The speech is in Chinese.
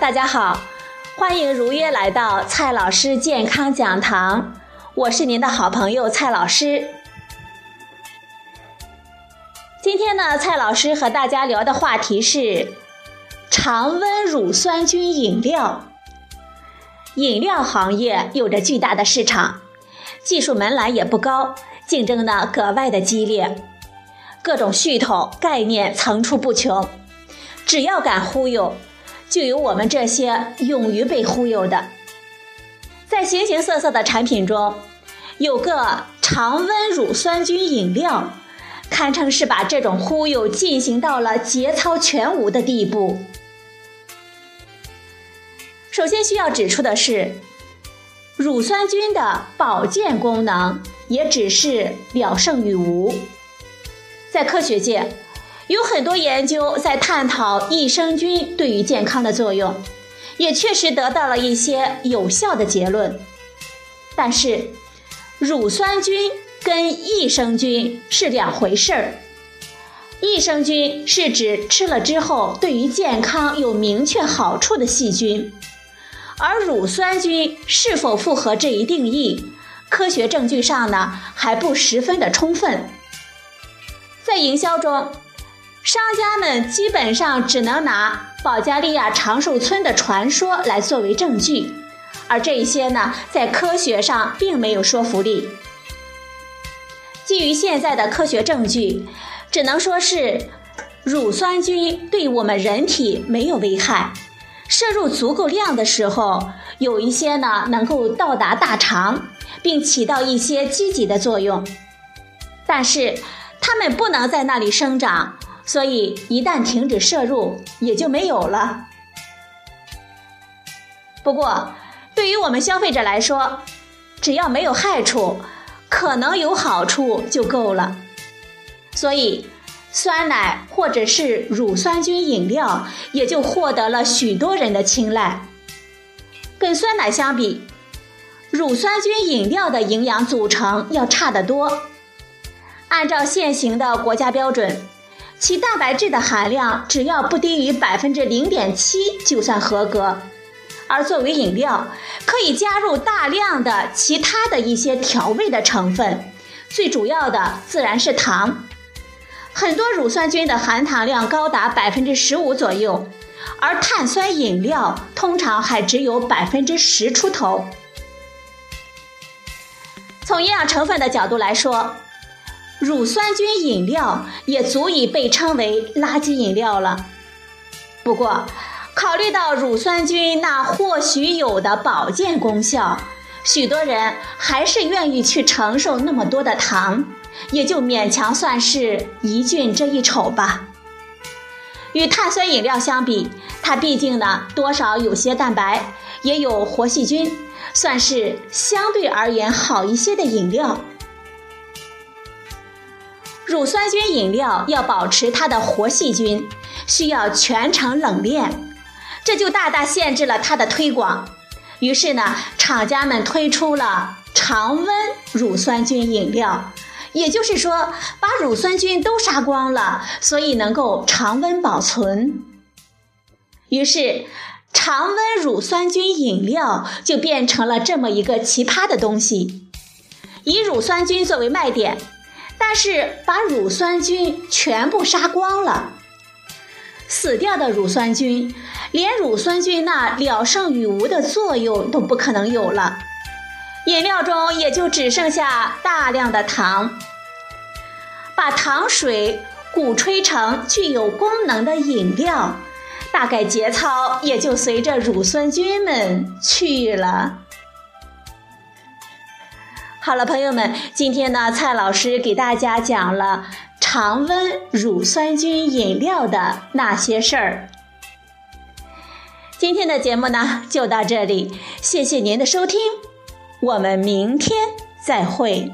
大家好，欢迎如约来到蔡老师健康讲堂，我是您的好朋友蔡老师。今天呢，蔡老师和大家聊的话题是常温乳酸菌饮料。饮料行业有着巨大的市场，技术门槛也不高，竞争呢格外的激烈，各种噱头概念层出不穷，只要敢忽悠。就有我们这些勇于被忽悠的，在形形色色的产品中，有个常温乳酸菌饮料，堪称是把这种忽悠进行到了节操全无的地步。首先需要指出的是，乳酸菌的保健功能也只是了胜于无，在科学界。有很多研究在探讨益生菌对于健康的作用，也确实得到了一些有效的结论。但是，乳酸菌跟益生菌是两回事儿。益生菌是指吃了之后对于健康有明确好处的细菌，而乳酸菌是否符合这一定义，科学证据上呢还不十分的充分。在营销中。商家们基本上只能拿保加利亚长寿村的传说来作为证据，而这一些呢，在科学上并没有说服力。基于现在的科学证据，只能说是乳酸菌对我们人体没有危害，摄入足够量的时候，有一些呢能够到达大肠，并起到一些积极的作用，但是它们不能在那里生长。所以，一旦停止摄入，也就没有了。不过，对于我们消费者来说，只要没有害处，可能有好处就够了。所以，酸奶或者是乳酸菌饮料也就获得了许多人的青睐。跟酸奶相比，乳酸菌饮料的营养组成要差得多。按照现行的国家标准。其蛋白质的含量只要不低于百分之零点七就算合格，而作为饮料，可以加入大量的其他的一些调味的成分，最主要的自然是糖。很多乳酸菌的含糖量高达百分之十五左右，而碳酸饮料通常还只有百分之十出头。从营养成分的角度来说。乳酸菌饮料也足以被称为垃圾饮料了。不过，考虑到乳酸菌那或许有的保健功效，许多人还是愿意去承受那么多的糖，也就勉强算是一菌遮一丑吧。与碳酸饮料相比，它毕竟呢多少有些蛋白，也有活细菌，算是相对而言好一些的饮料。乳酸菌饮料要保持它的活细菌，需要全程冷链，这就大大限制了它的推广。于是呢，厂家们推出了常温乳酸菌饮料，也就是说，把乳酸菌都杀光了，所以能够常温保存。于是，常温乳酸菌饮料就变成了这么一个奇葩的东西，以乳酸菌作为卖点。但是把乳酸菌全部杀光了，死掉的乳酸菌连乳酸菌那了胜于无的作用都不可能有了，饮料中也就只剩下大量的糖。把糖水鼓吹成具有功能的饮料，大概节操也就随着乳酸菌们去了。好了，朋友们，今天呢，蔡老师给大家讲了常温乳酸菌饮料的那些事儿。今天的节目呢，就到这里，谢谢您的收听，我们明天再会。